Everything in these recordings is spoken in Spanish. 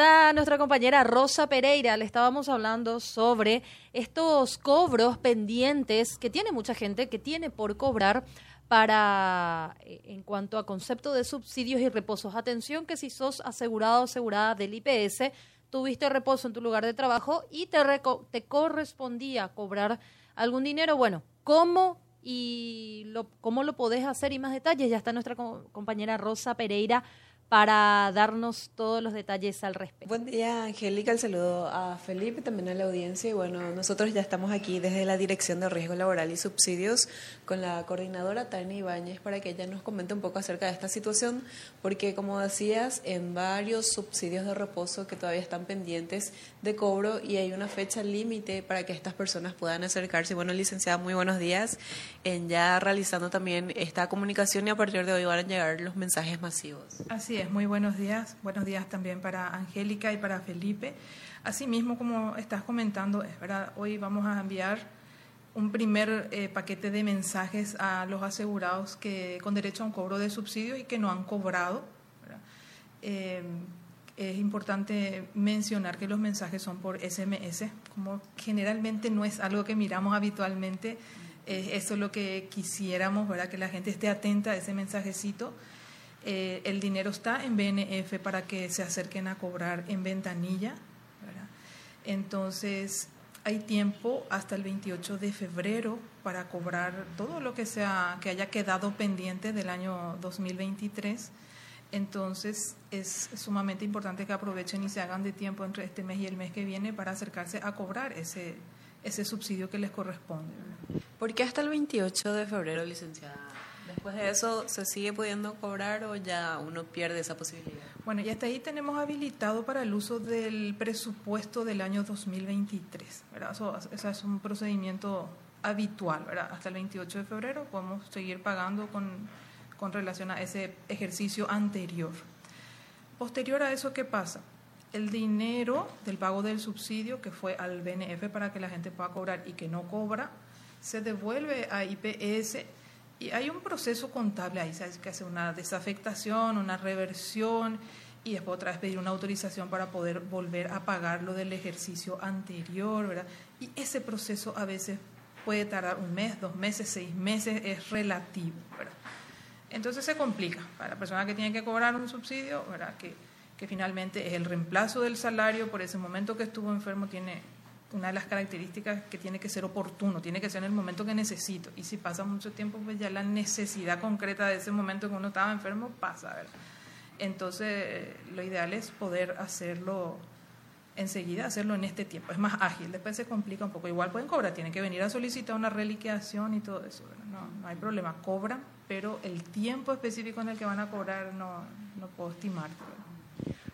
está nuestra compañera Rosa Pereira. Le estábamos hablando sobre estos cobros pendientes que tiene mucha gente, que tiene por cobrar para, eh, en cuanto a concepto de subsidios y reposos. Atención que si sos asegurado o asegurada del IPS, tuviste reposo en tu lugar de trabajo y te, te correspondía cobrar algún dinero, bueno, ¿cómo y lo, cómo lo podés hacer y más detalles? Ya está nuestra compañera Rosa Pereira para darnos todos los detalles al respecto. Buen día, Angélica. El saludo a Felipe, también a la audiencia. Y bueno, nosotros ya estamos aquí desde la Dirección de Riesgo Laboral y Subsidios con la coordinadora Tania Ibáñez para que ella nos comente un poco acerca de esta situación, porque como decías, en varios subsidios de reposo que todavía están pendientes de cobro y hay una fecha límite para que estas personas puedan acercarse. Bueno, licenciada, muy buenos días. En ya realizando también esta comunicación y a partir de hoy van a llegar los mensajes masivos. Así muy buenos días. Buenos días también para Angélica y para Felipe. Asimismo, como estás comentando, es verdad, hoy vamos a enviar un primer eh, paquete de mensajes a los asegurados que con derecho a un cobro de subsidio y que no han cobrado. Eh, es importante mencionar que los mensajes son por SMS, como generalmente no es algo que miramos habitualmente. eso es lo que quisiéramos, ¿verdad? que la gente esté atenta a ese mensajecito eh, el dinero está en BNF para que se acerquen a cobrar en ventanilla. Entonces, hay tiempo hasta el 28 de febrero para cobrar todo lo que, sea, que haya quedado pendiente del año 2023. Entonces, es sumamente importante que aprovechen y se hagan de tiempo entre este mes y el mes que viene para acercarse a cobrar ese, ese subsidio que les corresponde. ¿Por qué hasta el 28 de febrero, licenciada? Después de eso, ¿se sigue pudiendo cobrar o ya uno pierde esa posibilidad? Bueno, y hasta ahí tenemos habilitado para el uso del presupuesto del año 2023. ¿verdad? Eso, es un procedimiento habitual. ¿verdad? Hasta el 28 de febrero podemos seguir pagando con, con relación a ese ejercicio anterior. Posterior a eso, ¿qué pasa? El dinero del pago del subsidio que fue al BNF para que la gente pueda cobrar y que no cobra, se devuelve a IPS y hay un proceso contable ahí, ¿sabes? que hace una desafectación, una reversión y después otra vez pedir una autorización para poder volver a pagar lo del ejercicio anterior, ¿verdad? Y ese proceso a veces puede tardar un mes, dos meses, seis meses, es relativo, ¿verdad? Entonces se complica para la persona que tiene que cobrar un subsidio, ¿verdad? Que, que finalmente es el reemplazo del salario por ese momento que estuvo enfermo, tiene una de las características que tiene que ser oportuno, tiene que ser en el momento que necesito. Y si pasa mucho tiempo, pues ya la necesidad concreta de ese momento que uno estaba enfermo pasa. Entonces, lo ideal es poder hacerlo enseguida, hacerlo en este tiempo. Es más ágil, después se complica un poco. Igual pueden cobrar, tienen que venir a solicitar una reliquiación y todo eso. No, no hay problema, cobran, pero el tiempo específico en el que van a cobrar no, no puedo estimar.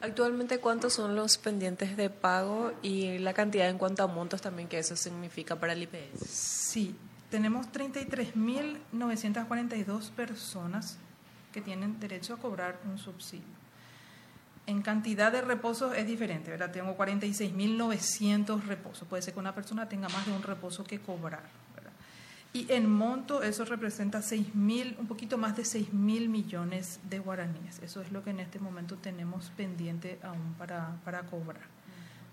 Actualmente, ¿cuántos son los pendientes de pago y la cantidad en cuanto a montos también que eso significa para el IPS? Sí, tenemos 33.942 personas que tienen derecho a cobrar un subsidio. En cantidad de reposos es diferente, ¿verdad? Tengo 46.900 reposos. Puede ser que una persona tenga más de un reposo que cobrar. Y en monto eso representa seis mil, un poquito más de 6 mil millones de guaraníes. Eso es lo que en este momento tenemos pendiente aún para, para cobrar.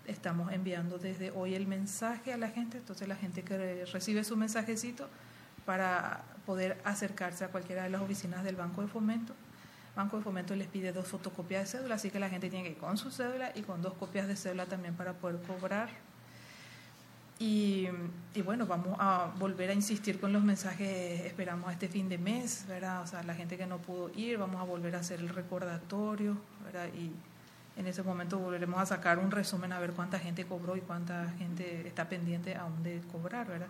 Estamos enviando desde hoy el mensaje a la gente, entonces la gente que recibe su mensajecito para poder acercarse a cualquiera de las oficinas del Banco de Fomento. Banco de Fomento les pide dos fotocopias de cédula, así que la gente tiene que ir con su cédula y con dos copias de cédula también para poder cobrar y, bueno, vamos a volver a insistir con los mensajes, esperamos este fin de mes, ¿verdad? O sea, la gente que no pudo ir, vamos a volver a hacer el recordatorio, ¿verdad? Y en ese momento volveremos a sacar un resumen a ver cuánta gente cobró y cuánta gente está pendiente aún de cobrar, ¿verdad?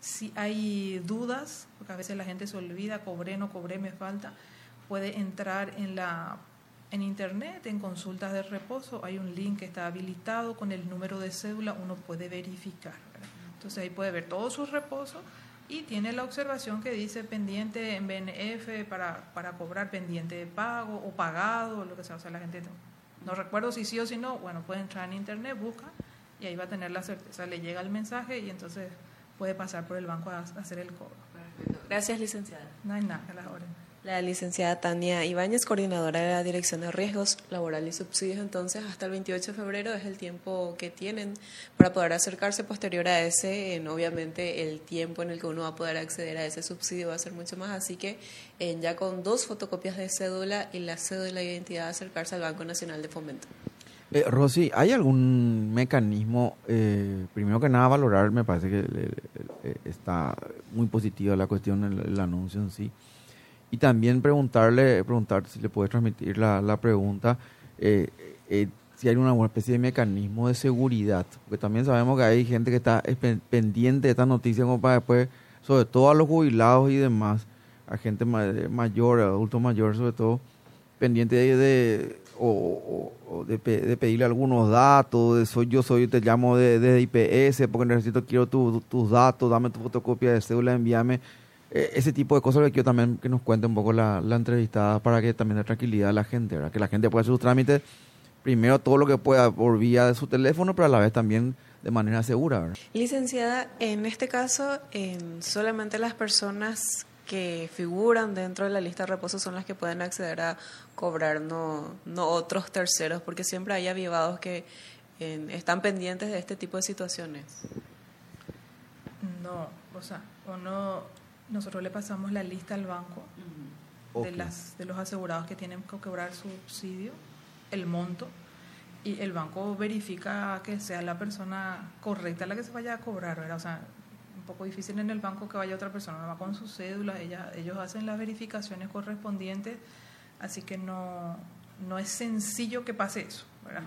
Si hay dudas, porque a veces la gente se olvida, cobré, no cobré, me falta, puede entrar en la en internet, en consultas de reposo, hay un link que está habilitado con el número de cédula, uno puede verificar. Entonces ahí puede ver todos sus reposos y tiene la observación que dice pendiente en BNF para, para cobrar pendiente de pago o pagado, lo que sea. O sea, la gente no, recuerdo si sí o si no, bueno, puede entrar en internet, busca y ahí va a tener la certeza, le llega el mensaje y entonces puede pasar por el banco a, hacer el cobro. Gracias, licenciada. No hay nada, a las órdenes. La licenciada Tania Ibáñez, coordinadora de la Dirección de Riesgos Laborales y Subsidios, entonces hasta el 28 de febrero es el tiempo que tienen para poder acercarse posterior a ese. En, obviamente el tiempo en el que uno va a poder acceder a ese subsidio va a ser mucho más, así que ya con dos fotocopias de cédula y la cédula de identidad acercarse al Banco Nacional de Fomento. Eh, Rosy, ¿hay algún mecanismo, eh, primero que nada valorar, me parece que eh, está muy positiva la cuestión, el, el anuncio en sí, y también preguntarle, preguntar si le puede transmitir la, la pregunta, eh, eh, si hay una especie de mecanismo de seguridad, porque también sabemos que hay gente que está pendiente de esta noticia como para después, sobre todo a los jubilados y demás, a gente mayor, adultos mayores sobre todo, pendiente de, de o, de, pedirle algunos datos, de soy yo soy, te llamo de, de IPS porque necesito, quiero tus datos, dame tu fotocopia de cédula, envíame ese tipo de cosas que quiero también que nos cuente un poco la, la entrevistada para que también dé tranquilidad a la gente, ¿verdad? que la gente pueda hacer sus trámites primero todo lo que pueda por vía de su teléfono, pero a la vez también de manera segura. ¿verdad? Licenciada, en este caso, solamente las personas que figuran dentro de la lista de reposo son las que pueden acceder a cobrar, no, no otros terceros, porque siempre hay avivados que están pendientes de este tipo de situaciones. No, o sea, o no, nosotros le pasamos la lista al banco de, las, de los asegurados que tienen que cobrar subsidio, el monto, y el banco verifica que sea la persona correcta la que se vaya a cobrar, ¿verdad? O sea, un poco difícil en el banco que vaya otra persona, va con su cédula, ella, ellos hacen las verificaciones correspondientes, así que no, no es sencillo que pase eso, ¿verdad?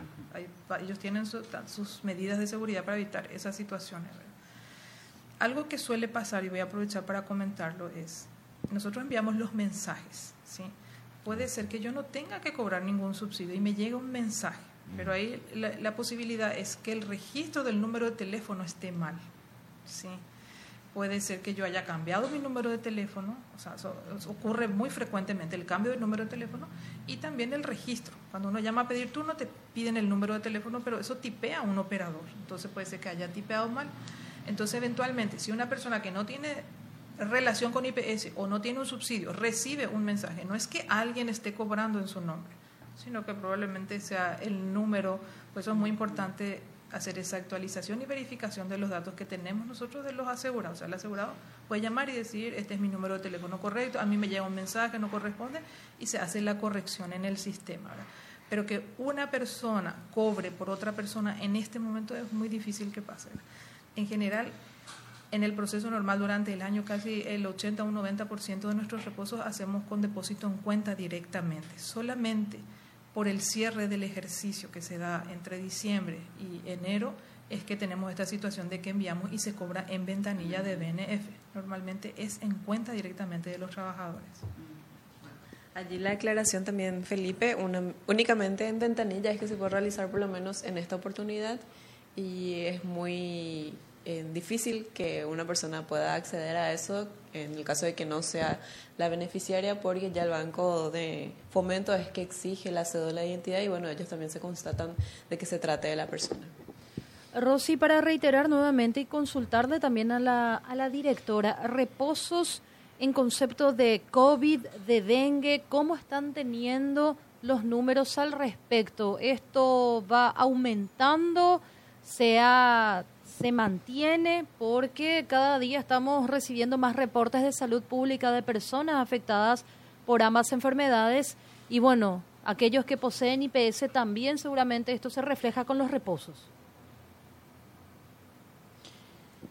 ellos tienen sus medidas de seguridad para evitar esas situaciones, ¿verdad? Algo que suele pasar, y voy a aprovechar para comentarlo, es, nosotros enviamos los mensajes, ¿sí? Puede ser que yo no tenga que cobrar ningún subsidio y me llega un mensaje, pero ahí la, posibilidad es que el registro del número de teléfono esté mal, ¿sí? Puede ser que yo haya cambiado mi número de teléfono, o sea, ocurre muy frecuentemente el cambio del número de teléfono y también el registro. Cuando uno llama a pedir turno te piden el número de teléfono, pero eso tipea a un operador. Entonces puede ser que haya tipeado mal entonces, eventualmente, si una persona que no tiene relación con IPS o no tiene un subsidio recibe un mensaje, no es que alguien esté cobrando en su nombre, sino que probablemente sea el número, pues es muy importante hacer esa actualización y verificación de los datos que tenemos nosotros de los asegurados. O sea, el asegurado puede llamar y decir, este es mi número de teléfono correcto, a mí me llega un mensaje, no corresponde, y se hace la corrección en el sistema. Pero que una persona cobre por otra persona en este momento es muy difícil que pase en general, en el proceso normal durante el año, casi el 80 o un 90% de nuestros reposos hacemos con depósito en cuenta directamente. Solamente por el cierre del ejercicio que se da entre diciembre y enero es que tenemos esta situación de que enviamos y se cobra en ventanilla de BNF. Normalmente es en cuenta directamente de los trabajadores. Allí la aclaración también, Felipe, únicamente en ventanilla es que se puede realizar por lo menos en esta oportunidad y es muy eh, difícil que una persona pueda acceder a eso en el caso de que no sea la beneficiaria porque ya el banco de fomento es que exige la cédula de identidad y bueno, ellos también se constatan de que se trate de la persona. Rosy, para reiterar nuevamente y consultarle también a la, a la directora, reposos en concepto de COVID, de dengue, ¿cómo están teniendo los números al respecto? ¿Esto va aumentando? Sea, se mantiene porque cada día estamos recibiendo más reportes de salud pública de personas afectadas por ambas enfermedades y bueno, aquellos que poseen IPS también seguramente esto se refleja con los reposos.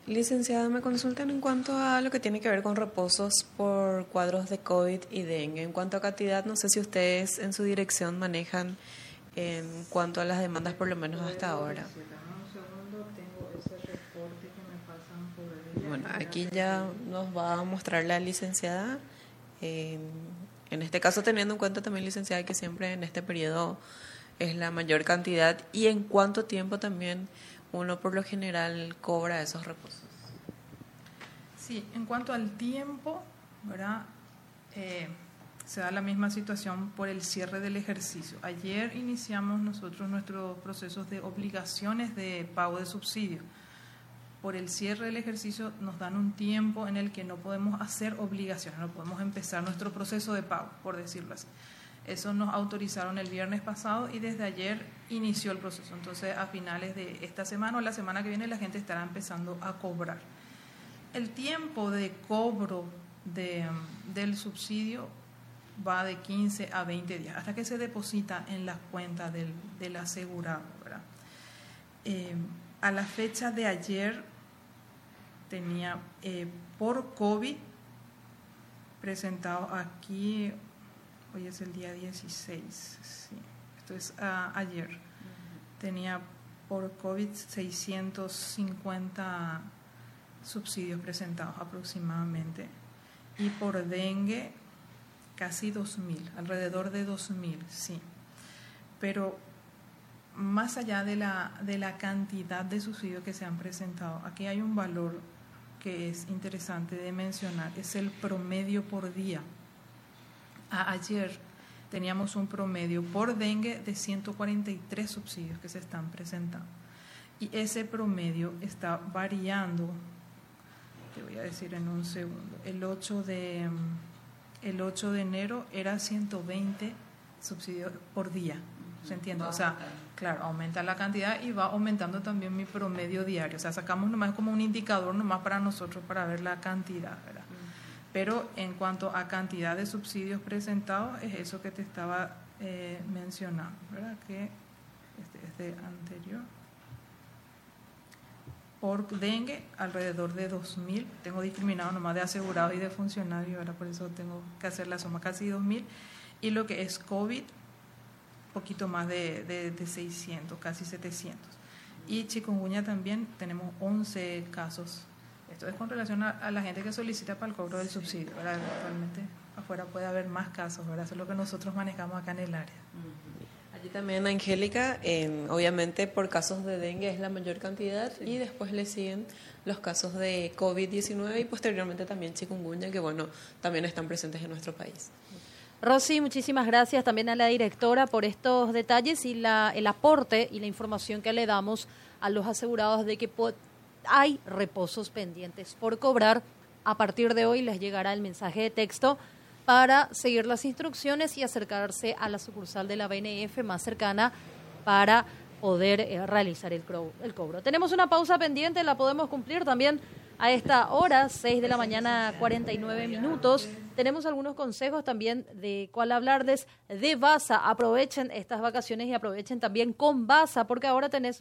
Licenciada, me consultan en cuanto a lo que tiene que ver con reposos por cuadros de COVID y dengue. En cuanto a cantidad, no sé si ustedes en su dirección manejan en cuanto a las demandas, por lo menos hasta ahora. Bueno, aquí ya nos va a mostrar la licenciada. en este caso, teniendo en cuenta también, licenciada, que siempre en este periodo es la mayor cantidad y en cuánto tiempo también uno por lo general cobra esos reposos. Sí, en cuanto al tiempo, ¿verdad? Eh, se da la misma situación por el cierre del ejercicio. Ayer iniciamos nosotros nuestros procesos de obligaciones de pago de subsidio por el cierre del ejercicio nos dan un tiempo en el que no podemos hacer obligaciones, no podemos empezar nuestro proceso de pago, por decirlo así. Eso nos autorizaron el viernes pasado y desde ayer inició el proceso. Entonces, a finales de esta semana o la semana que viene, la gente estará empezando a cobrar. El tiempo de cobro de, del subsidio va de 15 a 20 días, hasta que se deposita en la cuenta del, del asegurado. Eh, a la fecha de ayer tenía eh, por COVID presentado aquí, hoy es el día 16, sí, esto es ah, ayer, tenía por COVID 650 subsidios presentados aproximadamente y por dengue casi 2.000, alrededor de 2.000, sí. Pero más allá de la, de la cantidad de subsidios que se han presentado, aquí hay un valor que es interesante de mencionar, es el promedio por día. ayer teníamos un promedio por dengue de 143 subsidios que se están presentando. Y ese promedio está variando, te voy a decir en un segundo, el 8 de el 8 de enero era 120 subsidios por día. ¿Se entiende? O sea, claro, aumenta la cantidad y va aumentando también mi promedio diario. O sea, sacamos nomás como un indicador nomás para nosotros para ver la cantidad, ¿verdad? Pero en cuanto a cantidad de subsidios presentados, es eso que te estaba eh, mencionando, ¿verdad? Que este es de anterior por dengue, alrededor de 2.000. Tengo discriminado nomás de asegurados y de funcionarios, ahora por eso tengo que hacer la suma, casi 2.000. Y lo que es COVID, poquito más de, de, 600, casi 700. Y chikungunya también tenemos 11 casos. Esto es con relación a, la gente que solicita para el cobro del subsidio. Actualmente afuera puede haber más casos, ¿verdad? Eso es lo que nosotros manejamos acá en el área. Allí también, Angélica, obviamente por casos de dengue es la mayor cantidad y después le siguen los casos de COVID-19 y posteriormente también chikungunya, que bueno, también están presentes en nuestro país. Rosy, muchísimas gracias también a la directora por estos detalles y la, el aporte y la información que le damos a los asegurados de que hay reposos pendientes por cobrar. A partir de hoy les llegará el mensaje de texto para seguir las instrucciones y acercarse a la sucursal de la BNF más cercana para poder eh, realizar el, el cobro. Tenemos una pausa pendiente, la podemos cumplir también a esta hora, 6 de la mañana, 49 minutos. Tenemos algunos consejos también de cuál hablarles de Baza. Aprovechen estas vacaciones y aprovechen también con Baza, porque ahora tenés